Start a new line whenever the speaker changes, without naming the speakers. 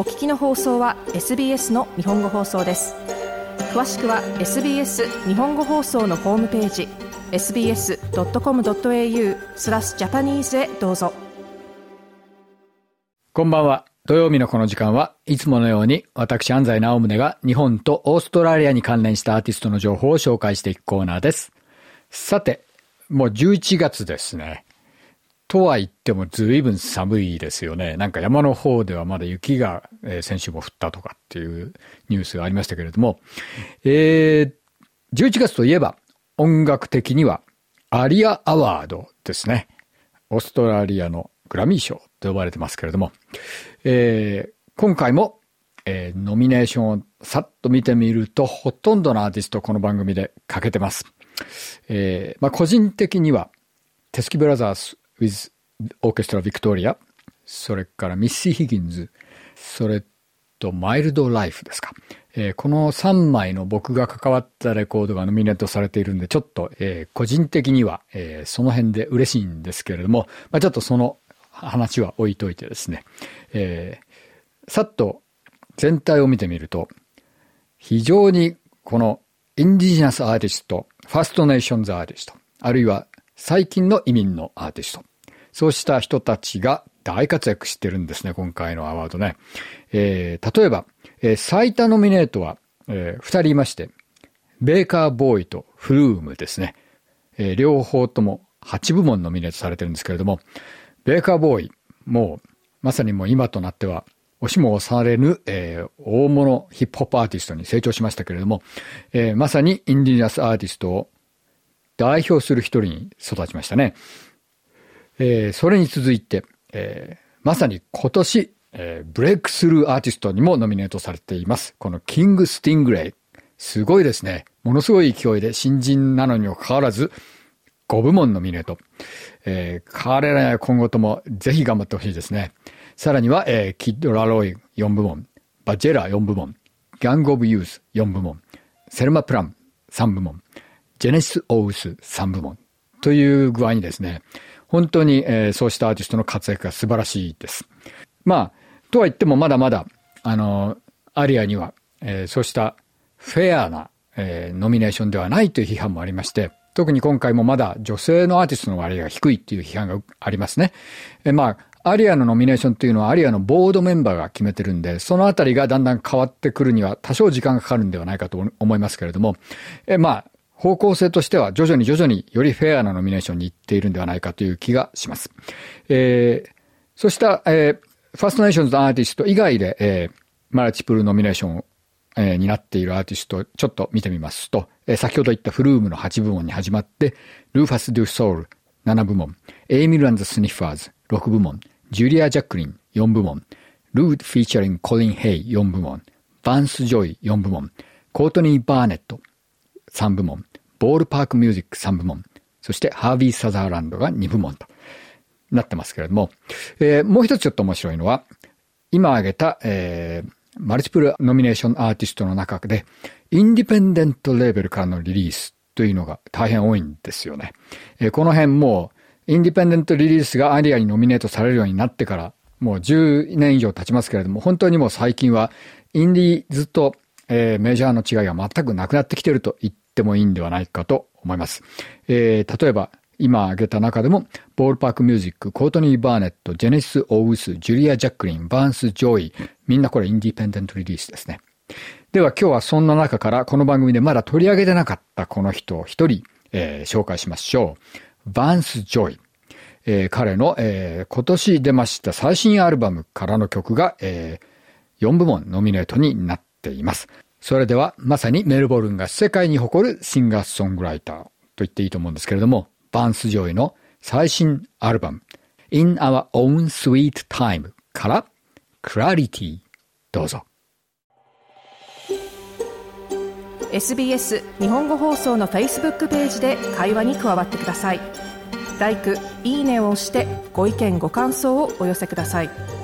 お聞きの放送は SBS の日本語放送です詳しくは SBS 日本語放送のホームページ sbs.com.au スラスジャパニーズへどうぞ
こんばんは土曜日のこの時間はいつものように私安西直宗が日本とオーストラリアに関連したアーティストの情報を紹介していくコーナーですさてもう11月ですねとは言っても随分寒いですよね。なんか山の方ではまだ雪が、えー、先週も降ったとかっていうニュースがありましたけれども、えー、11月といえば音楽的にはアリアアワードですね。オーストラリアのグラミー賞と呼ばれてますけれども、えー、今回もえー、ノミネーションをさっと見てみると、ほとんどのアーティストこの番組でかけてます。えー、まあ、個人的には、テスキブラザース with Orchestra Victoria、それからミッシー・ヒギンズ、それとマイルド・ライフですか。えー、この3枚の僕が関わったレコードがノミネートされているんで、ちょっと、えー、個人的には、えー、その辺で嬉しいんですけれども、まあ、ちょっとその話は置いといてですね、えー、さっと全体を見てみると、非常にこのインディジナスアーティスト、ファーストネーションズアーティスト、あるいは最近の移民のアーティスト、そうした人たちが大活躍してるんですね、今回のアワードね。えー、例えば、えー、最多ノミネートは、えー、二人いまして、ベーカーボーイとフルームですね。えー、両方とも8部門ノミネートされてるんですけれども、ベーカーボーイ、もう、まさにもう今となっては、押しも押されぬ、えー、大物ヒップホップアーティストに成長しましたけれども、えー、まさにインディナスアーティストを代表する一人に育ちましたね。えー、それに続いて、えー、まさに今年、えー、ブレイクスルーアーティストにもノミネートされています。このキング・スティングレイ。すごいですね。ものすごい勢いで新人なのにもかかわらず、5部門ノミネート。えー、彼らや今後ともぜひ頑張ってほしいですね。さらには、えー、キッド・ラロイ4部門、バジェラ4部門、ギャング・オブ・ユース4部門、セルマ・プラム3部門、ジェネシス・オウス3部門という具合にですね、本当に、えー、そうしたアーティストの活躍が素晴らしいです。まあ、とは言ってもまだまだ、あの、アリアには、えー、そうしたフェアな、えー、ノミネーションではないという批判もありまして、特に今回もまだ女性のアーティストの割合が低いっていう批判がありますね。えー、まあ、アリアのノミネーションというのはアリアのボードメンバーが決めてるんで、そのあたりがだんだん変わってくるには多少時間がかかるんではないかと思いますけれども、えー、まあ、方向性としては徐々に徐々によりフェアなノミネーションに行っているんではないかという気がします。えー、そうした、えー、ファーストネーションズのアーティスト以外で、えー、マルチプルノミネーションをえー、になっているアーティストをちょっと見てみますと、えー、先ほど言ったフルームの8部門に始まって、ルーファス・ドゥ・ソウル7部門、エイミル・アンズ・スニッファーズ6部門、ジュリア・ジャックリン4部門、ルーフィーチャリン・コリン・ヘイ4部門、バンス・ジョイ4部門、コートニー・バーネット3部門、ボールパークミュージック3部門、そしてハービー・サザーランドが2部門となってますけれども、えー、もう一つちょっと面白いのは、今挙げた、えー、マルチプルノミネーションアーティストの中で、インディペンデントレーベルからのリリースというのが大変多いんですよね。えー、この辺もう、インディペンデントリリースがアリアにノミネートされるようになってから、もう10年以上経ちますけれども、本当にもう最近は、インディーズと、えー、メジャーの違いが全くなくなってきてると言っってもいいんではないかと思います。えー、例えば、今挙げた中でも、ボールパークミュージック、コートニー・バーネット、ジェネシス・オウス、ジュリア・ジャックリン、バーンス・ジョイ、みんなこれインディペンデントリリースですね。では今日はそんな中からこの番組でまだ取り上げてなかったこの人を一人、えー、紹介しましょう。バーンス・ジョイ。えー、彼の、えー、今年出ました最新アルバムからの曲が、えー、4部門ノミネートになっています。それではまさにメルボルンが世界に誇るシンガーソングライターと言っていいと思うんですけれども、バンス・ジョイの最新アルバム In Our Own Sweet Time から Clarity どうぞ。
SBS 日本語放送の Facebook ページで会話に加わってください。l i いいねを押してご意見ご感想をお寄せください。